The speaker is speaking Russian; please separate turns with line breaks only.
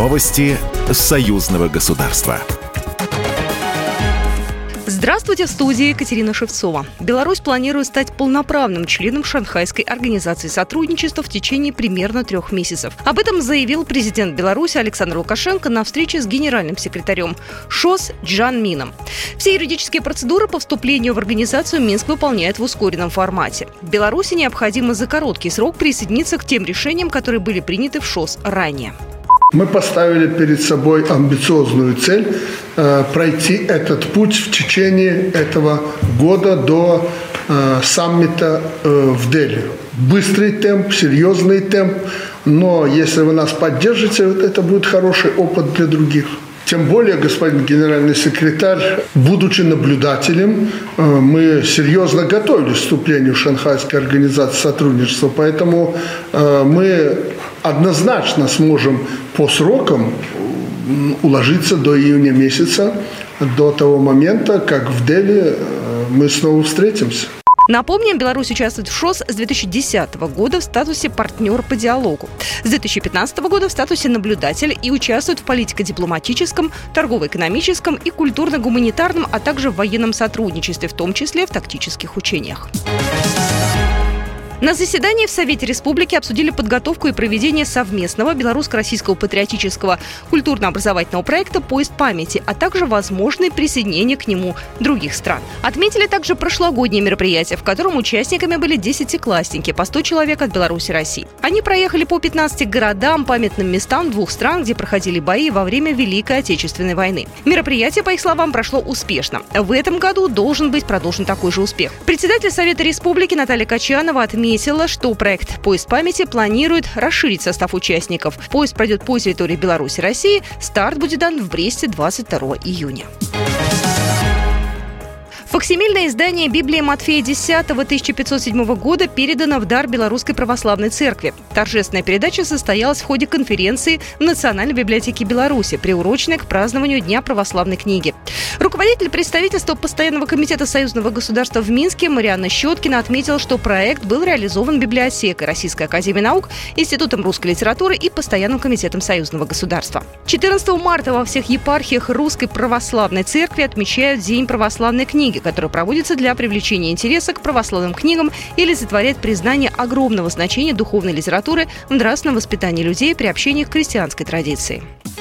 Новости союзного государства.
Здравствуйте, в студии Екатерина Шевцова. Беларусь планирует стать полноправным членом Шанхайской организации сотрудничества в течение примерно трех месяцев. Об этом заявил президент Беларуси Александр Лукашенко на встрече с генеральным секретарем ШОС Джан Мином. Все юридические процедуры по вступлению в организацию Минск выполняет в ускоренном формате. Беларуси необходимо за короткий срок присоединиться к тем решениям, которые были приняты в ШОС ранее.
Мы поставили перед собой амбициозную цель э, пройти этот путь в течение этого года до э, саммита э, в Дели. Быстрый темп, серьезный темп, но если вы нас поддержите, это будет хороший опыт для других. Тем более, господин генеральный секретарь, будучи наблюдателем, э, мы серьезно готовились к вступлению в Шанхайской организации сотрудничества, поэтому э, мы однозначно сможем по срокам уложиться до июня месяца, до того момента, как в Дели э, мы снова встретимся.
Напомним, Беларусь участвует в ШОС с 2010 года в статусе партнер по диалогу. С 2015 года в статусе наблюдатель и участвует в политико-дипломатическом, торгово-экономическом и культурно-гуманитарном, а также в военном сотрудничестве, в том числе в тактических учениях. На заседании в Совете Республики обсудили подготовку и проведение совместного белорусско-российского патриотического культурно-образовательного проекта «Поезд памяти», а также возможное присоединение к нему других стран. Отметили также прошлогоднее мероприятие, в котором участниками были десятиклассники, по 100 человек от Беларуси и России. Они проехали по 15 городам, памятным местам двух стран, где проходили бои во время Великой Отечественной войны. Мероприятие, по их словам, прошло успешно. В этом году должен быть продолжен такой же успех. Председатель Совета Республики Наталья Качанова отметила, отметила, что проект «Поезд памяти» планирует расширить состав участников. Поезд пройдет по территории Беларуси и России. Старт будет дан в Бресте 22 июня. Факсимильное издание Библии Матфея X 1507 года передано в дар Белорусской Православной Церкви. Торжественная передача состоялась в ходе конференции в Национальной библиотеке Беларуси, приуроченной к празднованию Дня православной книги. Руководитель представительства Постоянного комитета Союзного государства в Минске Марианна Щеткина отметила, что проект был реализован библиотекой Российской академии наук, Институтом русской литературы и Постоянным комитетом Союзного государства. 14 марта во всех епархиях Русской Православной Церкви отмечают День православной книги, который проводится для привлечения интереса к православным книгам и олицетворяет признание огромного значения духовной литературы в нравственном воспитании людей при общении к христианской традиции.